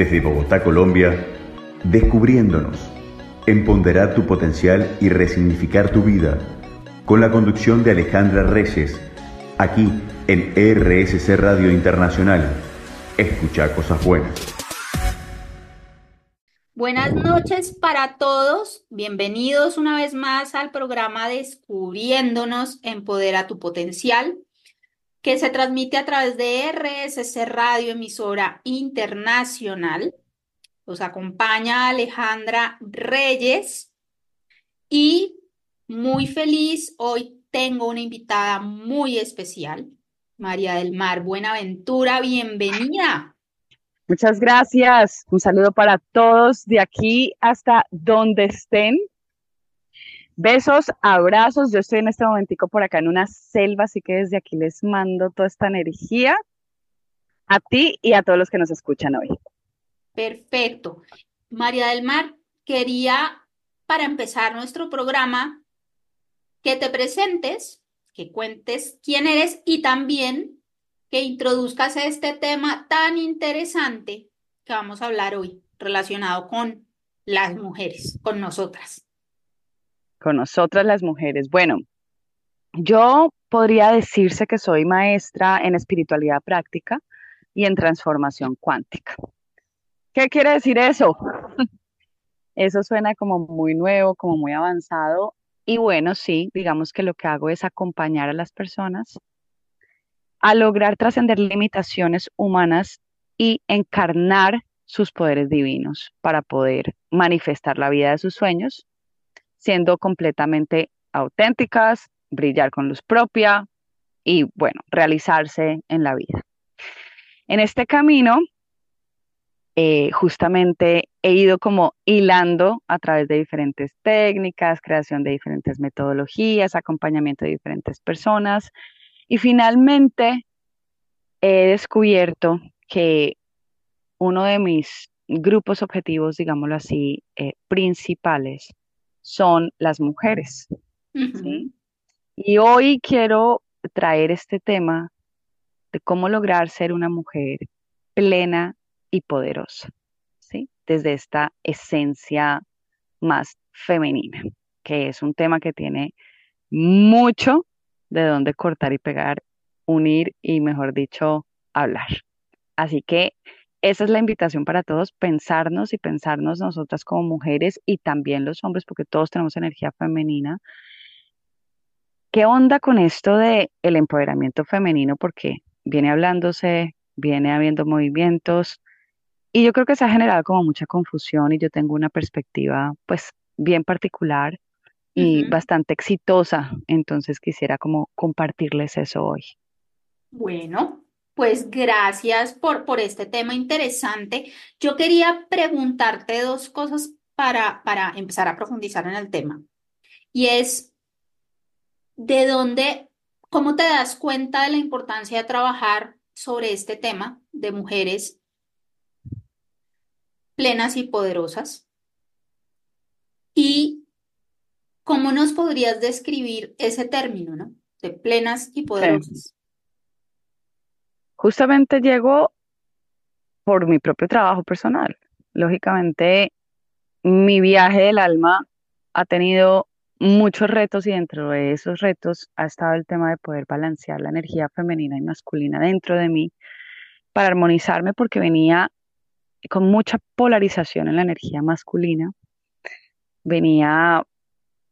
Desde Bogotá, Colombia, descubriéndonos, empoderar tu potencial y resignificar tu vida, con la conducción de Alejandra Reyes, aquí en RSC Radio Internacional. Escucha cosas buenas. Buenas noches para todos. Bienvenidos una vez más al programa Descubriéndonos, Empodera tu Potencial, que se transmite a través de RSC Radio, emisora internacional. Os acompaña Alejandra Reyes y muy feliz, hoy tengo una invitada muy especial, María del Mar Buenaventura, bienvenida. Muchas gracias. Un saludo para todos de aquí hasta donde estén. Besos, abrazos. Yo estoy en este momentico por acá en una selva, así que desde aquí les mando toda esta energía a ti y a todos los que nos escuchan hoy. Perfecto. María del Mar, quería para empezar nuestro programa que te presentes, que cuentes quién eres y también que introduzcas este tema tan interesante que vamos a hablar hoy, relacionado con las mujeres, con nosotras. Con nosotras las mujeres. Bueno, yo podría decirse que soy maestra en espiritualidad práctica y en transformación cuántica. ¿Qué quiere decir eso? Eso suena como muy nuevo, como muy avanzado. Y bueno, sí, digamos que lo que hago es acompañar a las personas a lograr trascender limitaciones humanas y encarnar sus poderes divinos para poder manifestar la vida de sus sueños, siendo completamente auténticas, brillar con luz propia y, bueno, realizarse en la vida. En este camino, eh, justamente he ido como hilando a través de diferentes técnicas, creación de diferentes metodologías, acompañamiento de diferentes personas, y finalmente he descubierto que uno de mis grupos objetivos, digámoslo así, eh, principales son las mujeres. Y hoy quiero traer este tema de cómo lograr ser una mujer plena y poderosa, ¿sí? Desde esta esencia más femenina, que es un tema que tiene mucho de dónde cortar y pegar, unir y, mejor dicho, hablar. Así que esa es la invitación para todos, pensarnos y pensarnos nosotras como mujeres y también los hombres, porque todos tenemos energía femenina. ¿Qué onda con esto de el empoderamiento femenino? Porque viene hablándose, viene habiendo movimientos y yo creo que se ha generado como mucha confusión y yo tengo una perspectiva pues bien particular y bastante exitosa. Entonces quisiera como compartirles eso hoy. Bueno, pues gracias por, por este tema interesante. Yo quería preguntarte dos cosas para, para empezar a profundizar en el tema. Y es, ¿de dónde, cómo te das cuenta de la importancia de trabajar sobre este tema de mujeres plenas y poderosas? Y ¿Cómo nos podrías describir ese término, ¿no? De plenas y poderosas. Justamente llego por mi propio trabajo personal. Lógicamente, mi viaje del alma ha tenido muchos retos y dentro de esos retos ha estado el tema de poder balancear la energía femenina y masculina dentro de mí para armonizarme porque venía con mucha polarización en la energía masculina, venía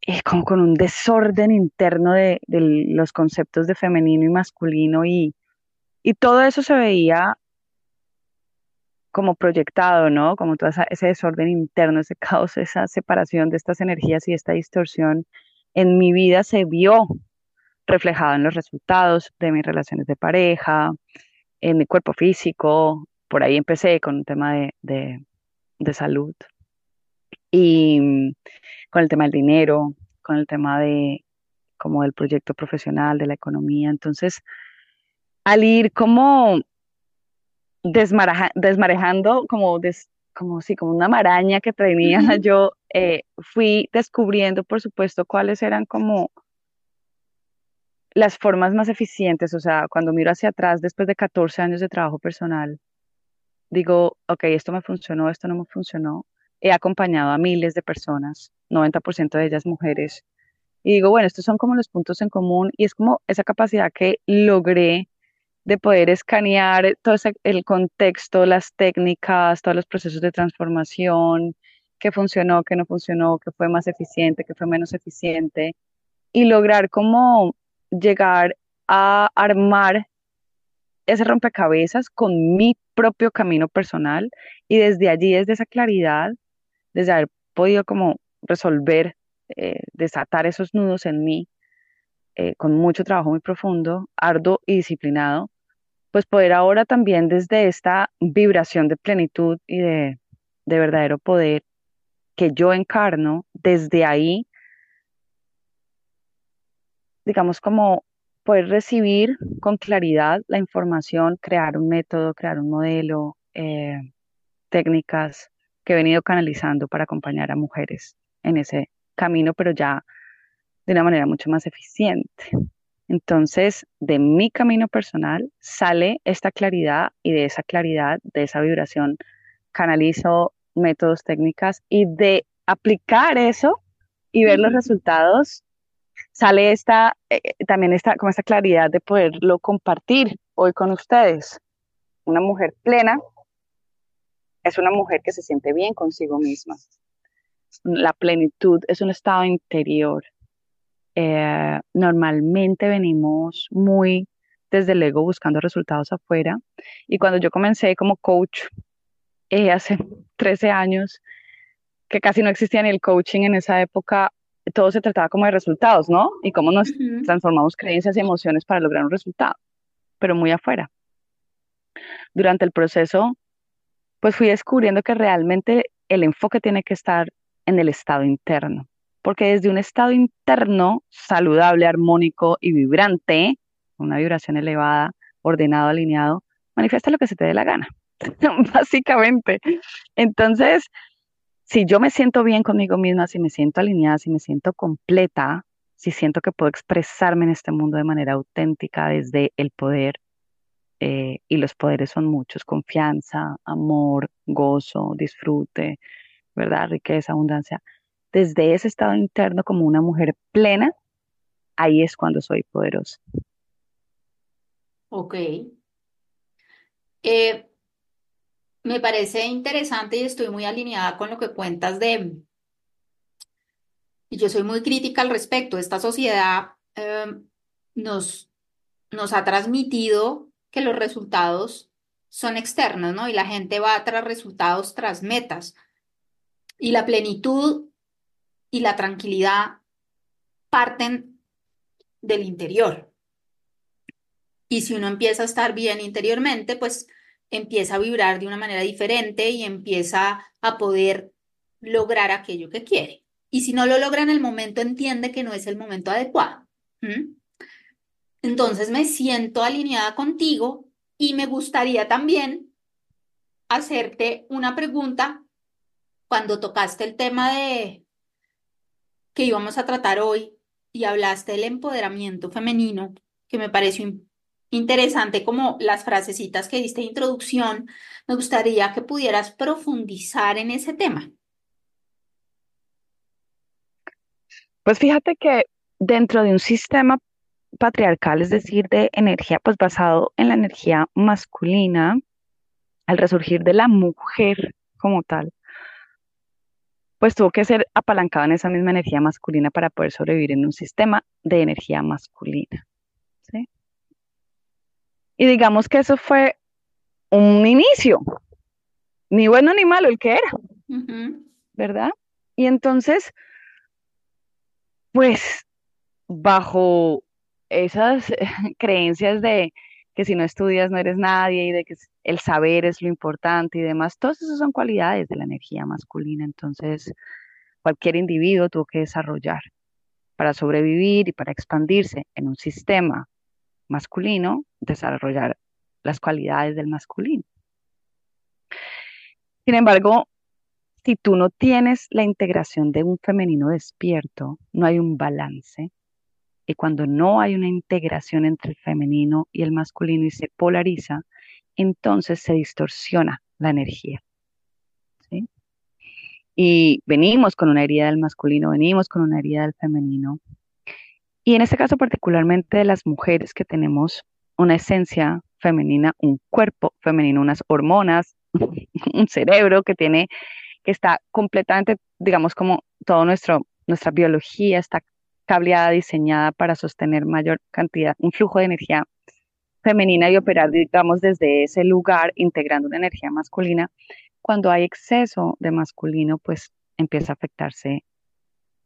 es como con un desorden interno de, los conceptos de femenino y masculino y, y todo eso se veía como proyectado, ¿no? Como todo ese desorden interno, ese caos, esa separación de estas energías y esta distorsión en mi vida se vio reflejado en los resultados de mis relaciones de pareja, en mi cuerpo físico. Por ahí empecé con un tema de, de, salud. Y con el tema del dinero, con el tema de como del proyecto profesional, de la economía. Entonces, al ir como desmarejando, como, como, sí, como una maraña que traía yo, eh, fui descubriendo, por supuesto, cuáles eran como las formas más eficientes. O sea, cuando miro hacia atrás, después de 14 años de trabajo personal, digo, ok, esto me funcionó, esto no me funcionó. He acompañado a miles de personas, 90% de ellas mujeres, y digo, bueno, estos son como los puntos en común y es como esa capacidad que logré de poder escanear todo el contexto, las técnicas, todos los procesos de transformación, qué funcionó, qué no funcionó, qué fue más eficiente, qué fue menos eficiente, y lograr como llegar a armar ese rompecabezas con mi propio camino personal y desde allí, desde esa claridad, desde haber podido como resolver, eh, desatar esos nudos en mí, eh, con mucho trabajo muy profundo, arduo y disciplinado, pues poder ahora también desde esta vibración de plenitud y de, de verdadero poder que yo encarno, desde ahí, digamos como poder recibir con claridad la información, crear un método, crear un modelo, eh, técnicas que he venido canalizando para acompañar a mujeres en ese camino, pero ya de una manera mucho más eficiente. Entonces, de mi camino personal sale esta claridad y de esa claridad, de esa vibración, canalizo métodos, técnicas y de aplicar eso y ver los resultados sale esta, eh, eh, también esta, como esta claridad de poderlo compartir hoy con ustedes. Una mujer plena es una mujer que se siente bien consigo misma. La plenitud es un estado interior. Eh, normalmente venimos muy desde el ego buscando resultados afuera. Y cuando yo comencé como coach hace 13 años, que casi no existía ni el coaching en esa época, todo se trataba como de resultados, ¿no? Y cómo nos transformamos creencias y emociones para lograr un resultado, pero muy afuera. Durante el proceso, pues fui descubriendo que realmente el enfoque tiene que estar en el estado interno, porque desde un estado interno saludable, armónico y vibrante, una vibración elevada, ordenado, alineado, manifiesta lo que se te dé la gana, básicamente. Entonces, si yo me siento bien conmigo misma, si me siento alineada, si me siento completa, si siento que puedo expresarme en este mundo de manera auténtica desde el poder, eh, y los poderes son muchos, confianza, amor, gozo, disfrute, ¿verdad? Riqueza, abundancia. Desde ese estado interno como una mujer plena, ahí es cuando soy poderosa. Ok. Eh, me parece interesante y estoy muy alineada con lo que cuentas de, y yo soy muy crítica al respecto. Esta sociedad em, nos, nos ha transmitido que los resultados son externos, ¿no? Y la gente va tras resultados, tras metas. Y la plenitud y la tranquilidad parten del interior. Y si uno empieza a estar bien interiormente, pues empieza a vibrar de una manera diferente y empieza a poder lograr aquello que quiere. Y si no lo logra en el momento, entiende que no es el momento adecuado. Entonces me siento alineada contigo y me gustaría también hacerte una pregunta cuando tocaste el tema de que íbamos a tratar hoy y hablaste del empoderamiento femenino, que me pareció interesante como las frasecitas que diste de introducción. Me gustaría que pudieras profundizar en ese tema. Pues fíjate que dentro de un sistema patriarcal, es decir, de energía, pues basado en la energía masculina, al resurgir de la mujer como tal, pues tuvo que ser apalancado en esa misma energía masculina para poder sobrevivir en un sistema de energía masculina. Y digamos que eso fue un inicio, ni bueno ni malo el que era, ¿verdad? Y entonces, pues, bajo esas creencias de que si no estudias no eres nadie y de que el saber es lo importante y demás, todas esas son cualidades de la energía masculina. Entonces, cualquier individuo tuvo que desarrollar para sobrevivir y para expandirse en un sistema masculino, desarrollar las cualidades del masculino. Sin embargo, si tú no tienes la integración de un femenino despierto, no hay un balance. Y cuando no hay una integración entre el femenino y el masculino y se polariza, entonces se distorsiona la energía. Y venimos con una herida del masculino, venimos con una herida del femenino. Y en este caso particularmente de las mujeres que tenemos una esencia femenina, un cuerpo femenino, unas hormonas, un cerebro que tiene, que está completamente, digamos, como todo nuestro, nuestra biología está cableada, diseñada para sostener mayor cantidad, un flujo de energía femenina y operar, digamos, desde ese lugar, integrando una energía masculina. Cuando hay exceso de masculino, pues empieza a afectarse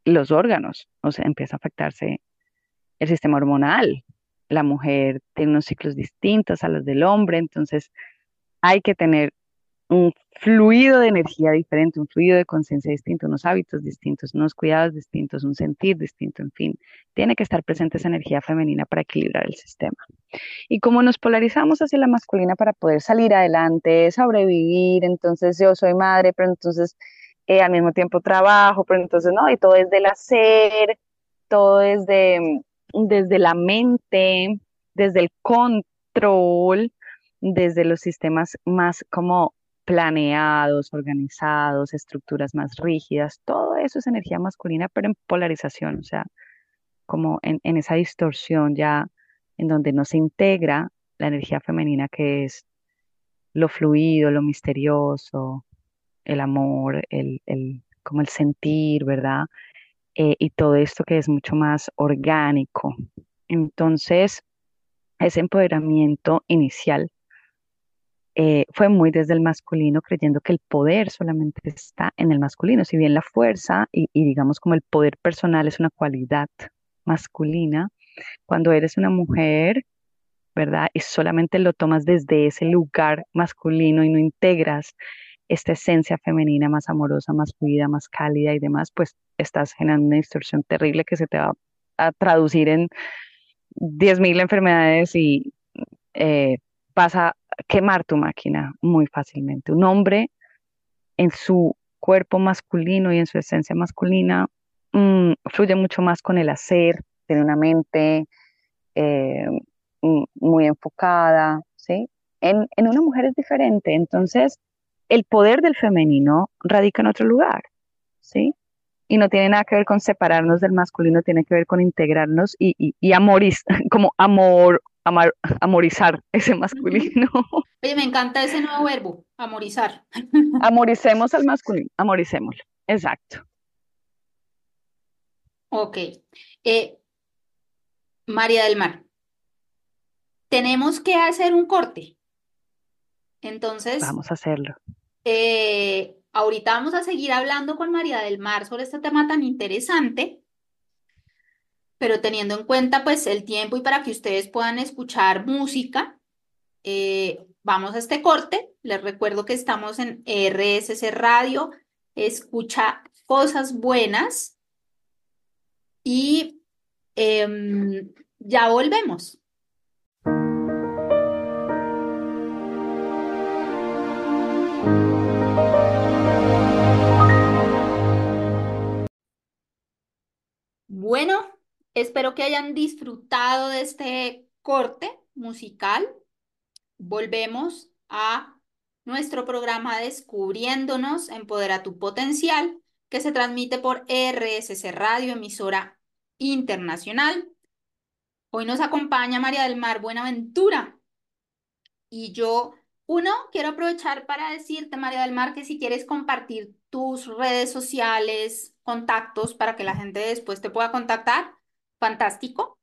los órganos, o sea, empieza a afectarse el sistema hormonal. La mujer tiene unos ciclos distintos a los del hombre, entonces hay que tener un fluido de energía diferente, un fluido de conciencia distinto, unos hábitos distintos, unos cuidados distintos, un sentir distinto, en fin, tiene que estar presente esa energía femenina para equilibrar el sistema. Y como nos polarizamos hacia la masculina para poder salir adelante, sobrevivir, entonces yo soy madre, pero entonces eh, al mismo tiempo trabajo, pero entonces no, y todo es del hacer, todo es de, desde la mente, desde el control, desde los sistemas más como planeados, organizados, estructuras más rígidas, todo eso es energía masculina, pero en polarización, o sea, como en, esa distorsión ya en donde no se integra la energía femenina que es lo fluido, lo misterioso, el amor, el, como el sentir, ¿verdad? Eh, y todo esto que es mucho más orgánico. Entonces, ese empoderamiento inicial eh, fue muy desde el masculino, creyendo que el poder solamente está en el masculino, si bien la fuerza y, digamos como el poder personal es una cualidad masculina, cuando eres una mujer, ¿verdad? Y solamente lo tomas desde ese lugar masculino y no integras esta esencia femenina más amorosa, más fluida, más cálida y demás, pues estás generando una distorsión terrible que se te va a traducir en 10.000 enfermedades y eh, pasa quemar tu máquina muy fácilmente. Un hombre en su cuerpo masculino y en su esencia masculina mm, fluye mucho más con el hacer, tiene una mente eh, mm, muy enfocada, ¿sí? En, en una mujer es diferente, entonces el poder del femenino radica en otro lugar, ¿sí? Y no tiene nada que ver con separarnos del masculino, tiene que ver con integrarnos y, y, y como amor, amorizar ese masculino. Oye, me encanta ese nuevo verbo, amorizar. Amoricemos al masculino, amoricémoslo, exacto. Ok. Eh, María del Mar, tenemos que hacer un corte. Entonces, vamos a hacerlo. Eh, ahorita vamos a seguir hablando con María del Mar sobre este tema tan interesante pero teniendo en cuenta pues el tiempo y para que ustedes puedan escuchar música, eh, vamos a este corte. Les recuerdo que estamos en RSC Radio, escucha cosas buenas y em, ya volvemos. Bueno, Espero que hayan disfrutado de este corte musical. Volvemos a nuestro programa Descubriéndonos, Empodera tu Potencial, que se transmite por RSC Radio, emisora internacional. Hoy nos acompaña María del Mar Buenaventura. Y yo, uno, quiero aprovechar para decirte, María del Mar, que si quieres compartir tus redes sociales, contactos, para que la gente después te pueda contactar, fantástico.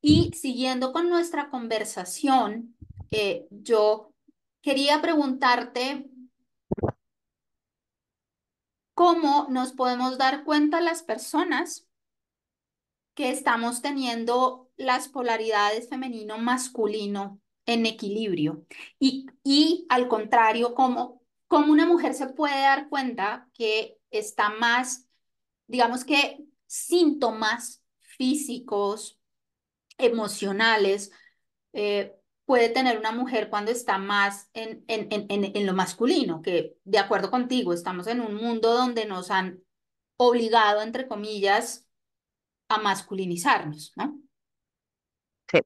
Y siguiendo con nuestra conversación, eh, yo quería preguntarte cómo nos podemos dar cuenta las personas que estamos teniendo las polaridades femenino-masculino en equilibrio y, y al contrario, cómo, cómo una mujer se puede dar cuenta que está más, digamos que síntomas físicos, emocionales, eh, puede tener una mujer cuando está más en, en, en, en, lo masculino, que de acuerdo contigo, estamos en un mundo donde nos han obligado, entre comillas, a masculinizarnos, ¿no? Sí,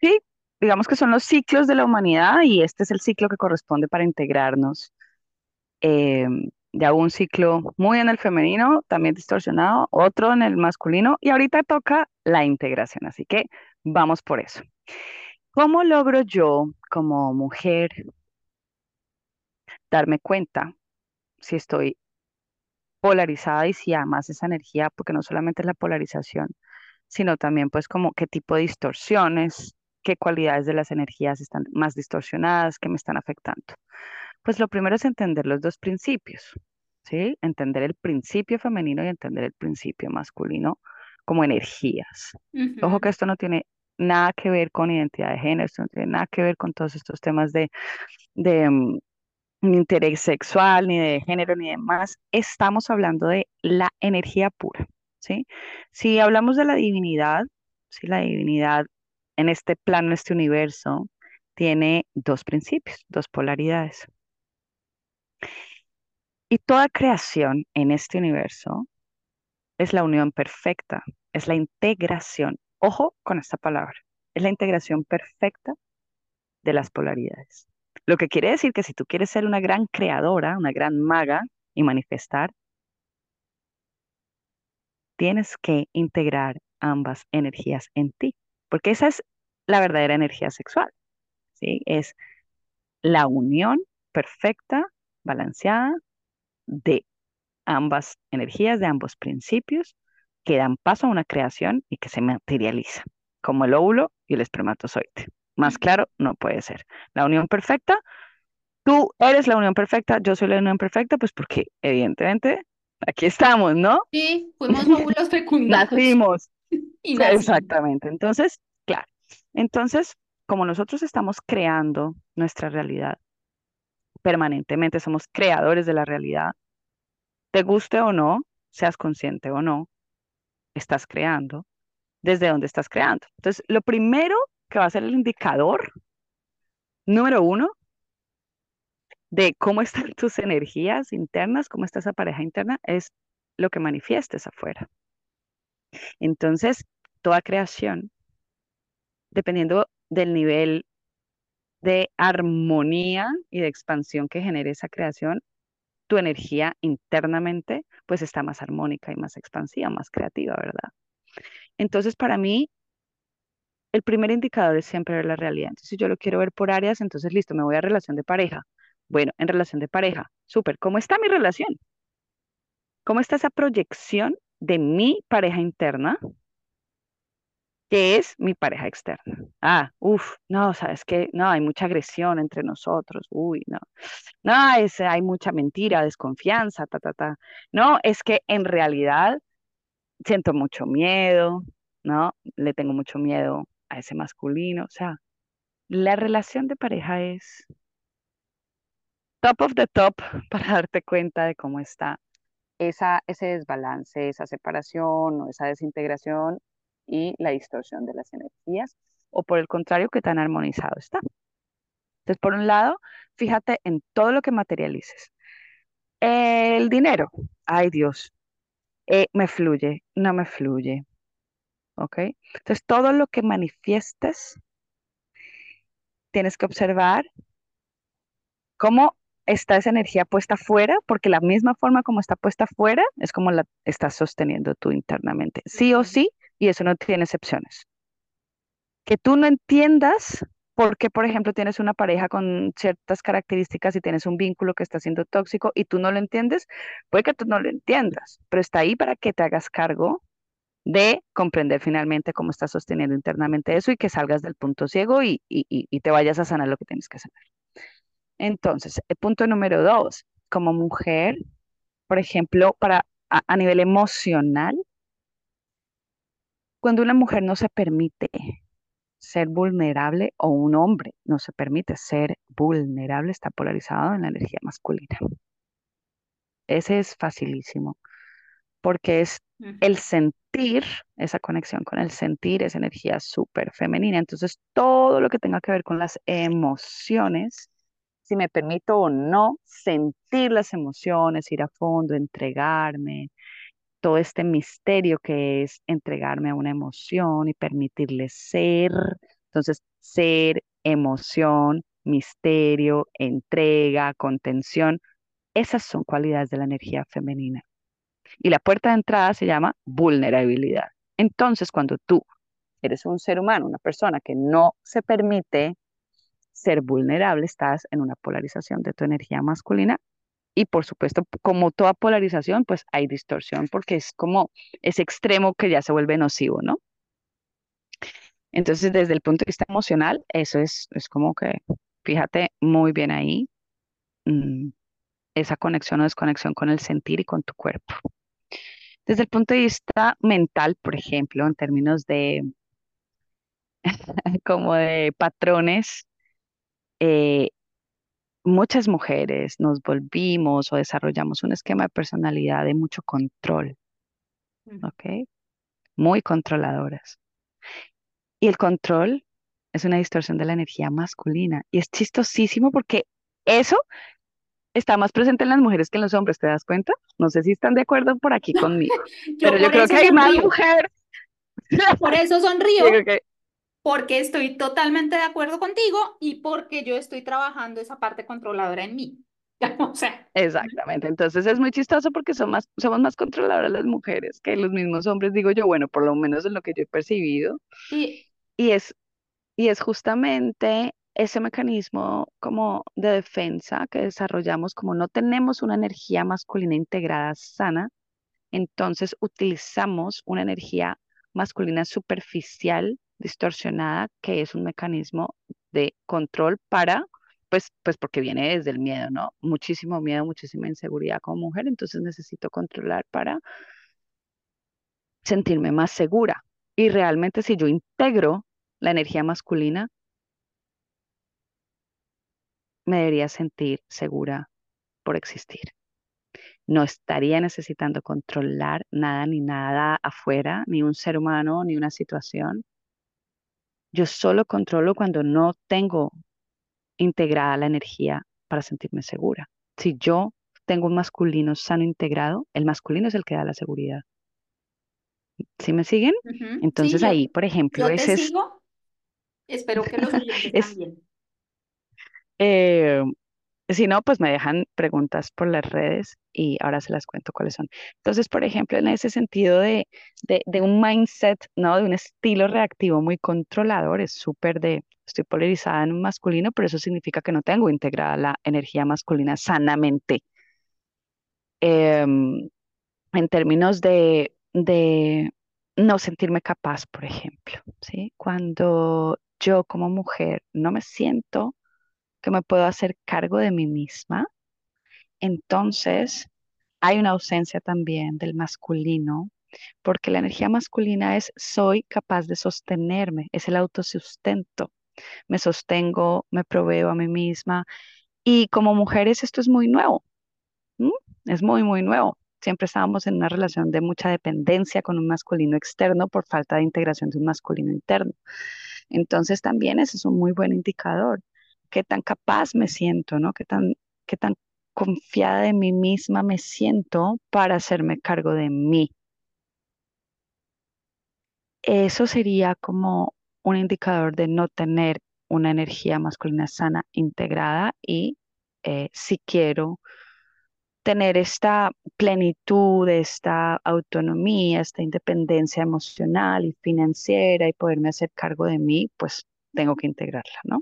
sí, digamos que son los ciclos de la humanidad y este es el ciclo que corresponde para integrarnos. Eh, ya hubo un ciclo muy en el femenino, también distorsionado, otro en el masculino y ahorita toca la integración, así que vamos por eso. ¿Cómo logro yo como mujer darme cuenta si estoy polarizada y si además esa energía, porque no solamente es la polarización, sino también pues como qué tipo de distorsiones, qué cualidades de las energías están más distorsionadas, que me están afectando. Pues lo primero es entender los dos principios, ¿sí? Entender el principio femenino y entender el principio masculino como energías. Ojo que esto no tiene nada que ver con identidad de género, esto no tiene nada que ver con todos estos temas de, de mm, interés sexual, ni de género, ni demás. Estamos hablando de la energía pura, ¿sí? Si hablamos de la divinidad, ¿sí? La divinidad en este plano, en este universo, tiene dos principios, dos polaridades. Y toda creación en este universo es la unión perfecta, es la integración. Ojo con esta palabra, es la integración perfecta de las polaridades. Lo que quiere decir que si tú quieres ser una gran creadora, una gran maga y manifestar, tienes que integrar ambas energías en ti, porque esa es la verdadera energía sexual, ¿sí? Es la unión perfecta, balanceada de ambas energías, de ambos principios, que dan paso a una creación y que se materializa, como el óvulo y el espermatozoide. Más claro, no puede ser. La unión perfecta, tú eres la unión perfecta, yo soy la unión perfecta, pues porque evidentemente aquí estamos, ¿no? Sí, fuimos óvulos fecundados. Nacimos. Exactamente. Entonces, claro. Entonces, como nosotros estamos creando nuestra realidad permanentemente, somos creadores de la realidad, te guste o no, seas consciente o no, estás creando desde donde estás creando. Entonces, lo primero que va a ser el indicador número uno de cómo están tus energías internas, cómo está esa pareja interna, es lo que manifiestes afuera. Entonces, toda creación, dependiendo del nivel de armonía y de expansión que genere esa creación, tu energía internamente pues está más armónica y más expansiva, más creativa, ¿verdad? Entonces, para mí, el primer indicador es siempre ver la realidad. Entonces, si yo lo quiero ver por áreas, entonces listo, me voy a relación de pareja. Bueno, en relación de pareja, súper, ¿cómo está mi relación? ¿Cómo está esa proyección de mi pareja interna? Que es mi pareja externa. Ah, uff, no, sabes que no, hay mucha agresión entre nosotros, uy, no, no, es, hay mucha mentira, desconfianza, ta, ta, ta. No, es que en realidad siento mucho miedo, ¿no? Le tengo mucho miedo a ese masculino, o sea, la relación de pareja es top of the top para darte cuenta de cómo está esa, ese desbalance, esa separación o esa desintegración y la distorsión de las energías, o por el contrario, qué tan armonizado está. Entonces, por un lado, fíjate en todo lo que materialices. El dinero, ay Dios, eh, me fluye, no me fluye. ¿Ok? Entonces, todo lo que manifiestes, tienes que observar cómo está esa energía puesta fuera, porque la misma forma como está puesta fuera es como la estás sosteniendo tú internamente. Sí o sí, y eso no tiene excepciones. Que tú no entiendas por qué, por ejemplo, tienes una pareja con ciertas características y tienes un vínculo que está siendo tóxico y tú no lo entiendes, puede que tú no lo entiendas, pero está ahí para que te hagas cargo de comprender finalmente cómo estás sosteniendo internamente eso y que salgas del punto ciego y, te vayas a sanar lo que tienes que sanar. Entonces, el punto número dos, como mujer, por ejemplo, para a nivel emocional, cuando una mujer no se permite ser vulnerable o un hombre no se permite ser vulnerable, está polarizado en la energía masculina. Ese es facilísimo, porque es el sentir, esa conexión con el sentir, esa energía súper femenina. Entonces, todo lo que tenga que ver con las emociones, si me permito o no sentir las emociones, ir a fondo, entregarme, todo este misterio que es entregarme a una emoción y permitirle ser. Entonces, ser, emoción, misterio, entrega, contención. Esas son cualidades de la energía femenina. Y la puerta de entrada se llama vulnerabilidad. Entonces, cuando tú eres un ser humano, una persona que no se permite ser vulnerable, estás en una polarización de tu energía masculina. Y por supuesto, como toda polarización, pues hay distorsión porque es como ese extremo que ya se vuelve nocivo, ¿no? Entonces, desde el punto de vista emocional, eso es, es como que, fíjate muy bien ahí, mm, esa conexión o desconexión con el sentir y con tu cuerpo. Desde el punto de vista mental, por ejemplo, en términos de como de patrones, muchas mujeres nos volvimos o desarrollamos un esquema de personalidad de mucho control, ¿ok? Muy controladoras. Y el control es una distorsión de la energía masculina. Y es chistosísimo porque eso está más presente en las mujeres que en los hombres, ¿te das cuenta? No sé si están de acuerdo por aquí conmigo, pero yo creo que hay más mujeres. Por eso sonrío, porque estoy totalmente de acuerdo contigo y porque yo estoy trabajando esa parte controladora en mí. O sea. Exactamente, entonces es muy chistoso porque somos más, somos más controladoras las mujeres que los mismos hombres, digo yo, bueno, por lo menos en lo que yo he percibido. Y, y es, y es justamente ese mecanismo como de defensa que desarrollamos, como no tenemos una energía masculina integrada sana, entonces utilizamos una energía masculina superficial, distorsionada, que es un mecanismo de control para, pues, pues porque viene desde el miedo, ¿no? Muchísimo miedo, muchísima inseguridad como mujer, entonces necesito controlar para sentirme más segura. Y realmente si yo integro la energía masculina, me debería sentir segura por existir. No estaría necesitando controlar nada ni nada afuera, ni un ser humano, ni una situación. Yo solo controlo cuando no tengo integrada la energía para sentirme segura. Si yo tengo un masculino sano integrado, el masculino es el que da la seguridad. ¿Sí me siguen? Entonces ahí, por ejemplo, yo te sigo. Espero que los oyentes también. Eh, si no, pues me dejan preguntas por las redes y ahora se las cuento cuáles son. Entonces, por ejemplo, en ese sentido de, de, un mindset, ¿no? De un estilo reactivo muy controlador, es súper de, estoy polarizada en un masculino, pero eso significa que no tengo integrada la energía masculina sanamente. Em, en términos de, de no sentirme capaz, por ejemplo, ¿sí? Cuando yo como mujer no me siento que me puedo hacer cargo de mí misma, entonces hay una ausencia también del masculino, porque la energía masculina es soy capaz de sostenerme, es el autosustento. Me sostengo, me proveo a mí misma. Y como mujeres esto es muy nuevo, es muy, muy nuevo. Siempre estábamos en una relación de mucha dependencia con un masculino externo por falta de integración de un masculino interno. Entonces también ese es un muy buen indicador qué tan capaz me siento, ¿no? Qué tan, qué tan confiada de mí misma me siento para hacerme cargo de mí. Eso sería como un indicador de no tener una energía masculina sana integrada y eh, si quiero tener esta plenitud, esta autonomía, esta independencia emocional y financiera y poderme hacer cargo de mí, pues tengo que integrarla, ¿no?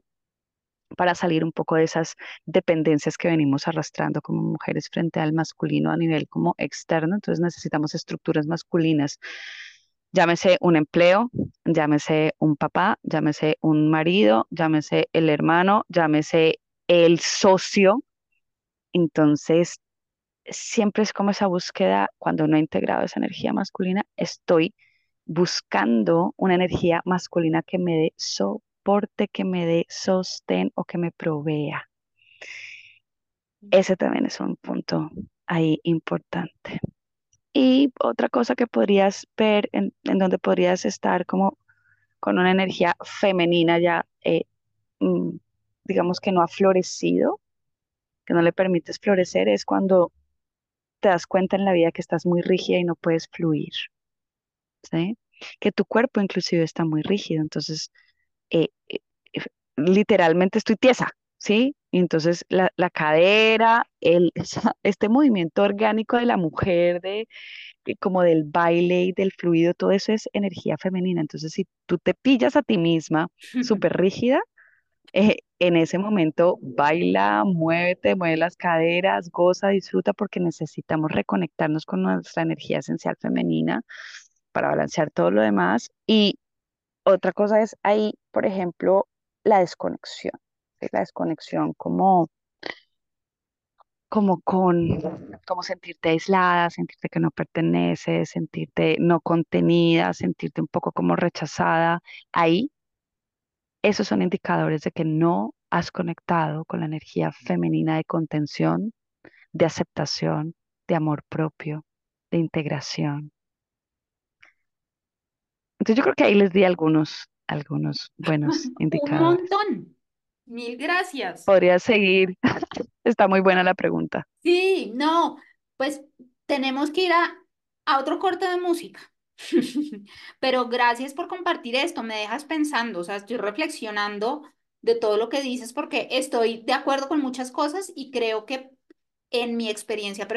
Para salir un poco de esas dependencias que venimos arrastrando como mujeres frente al masculino a nivel como externo. Entonces necesitamos estructuras masculinas. Llámese un empleo, llámese un papá, llámese un marido, llámese el hermano, llámese el socio. Entonces, siempre es como esa búsqueda, cuando no he integrado esa energía masculina, estoy buscando una energía masculina que me dé so que me dé sostén o que me provea. Ese también es un punto ahí importante. Y otra cosa que podrías ver en, donde podrías estar como con una energía femenina ya, eh, mm, digamos que no ha florecido, que no le permites florecer, es cuando te das cuenta en la vida que estás muy rígida y no puedes fluir. ¿sí? Que tu cuerpo inclusive está muy rígido. Entonces, eh, eh, literalmente estoy tiesa, ¿sí? Entonces la, la cadera, el, este movimiento orgánico de la mujer, de, como del baile y del fluido, todo eso es energía femenina. Entonces, si tú te pillas a ti misma súper rígida, eh, en ese momento baila, muévete, mueve las caderas, goza, disfruta, porque necesitamos reconectarnos con nuestra energía esencial femenina para balancear todo lo demás. Y otra cosa es ahí, por ejemplo, la desconexión. La desconexión como como con, como sentirte aislada, sentirte que no perteneces, sentirte no contenida, sentirte un poco como rechazada. Ahí, esos son indicadores de que no has conectado con la energía femenina de contención, de aceptación, de amor propio, de integración. Entonces yo creo que ahí les di algunos, algunos buenos indicadores. Un montón. Mil gracias. Podría seguir. Está muy buena la pregunta. Sí, no, pues tenemos que ir a, a otro corte de música. Pero gracias por compartir esto, me dejas pensando, o sea, estoy reflexionando de todo lo que dices porque estoy de acuerdo con muchas cosas y creo que en mi experiencia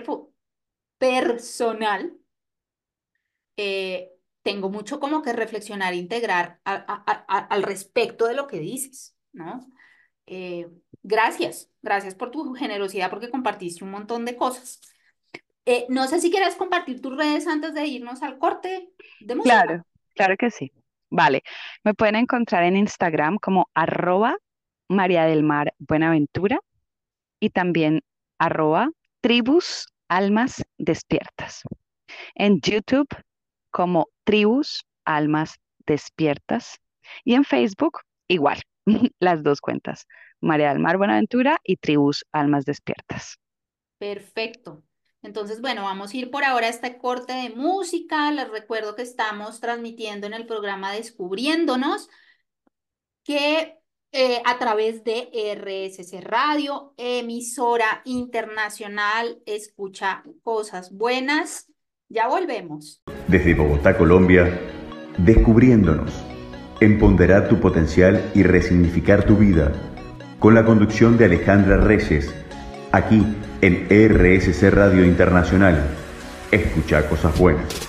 personal eh, tengo mucho como que reflexionar e integrar al respecto de lo que dices, ¿no? Eh, gracias, gracias por tu generosidad porque compartiste un montón de cosas. Eh, no sé si quieres compartir tus redes antes de irnos al corte de. Claro, claro que sí. Vale, me pueden encontrar en Instagram como arroba María del Mar Buenaventura y también arroba tribus almas despiertas. En YouTube como tribus almas despiertas y en Facebook igual, las dos cuentas, María del Mar Buenaventura y Tribus Almas Despiertas. Perfecto. Entonces, bueno, vamos a ir por ahora a este corte de música. Les recuerdo que estamos transmitiendo en el programa Descubriéndonos, que eh, a través de RSC Radio, emisora internacional, escucha cosas buenas. Ya volvemos. Desde Bogotá, Colombia, Descubriéndonos empoderar tu potencial y resignificar tu vida, con la conducción de Alejandra Reyes, aquí en RSC Radio Internacional. Escucha cosas buenas.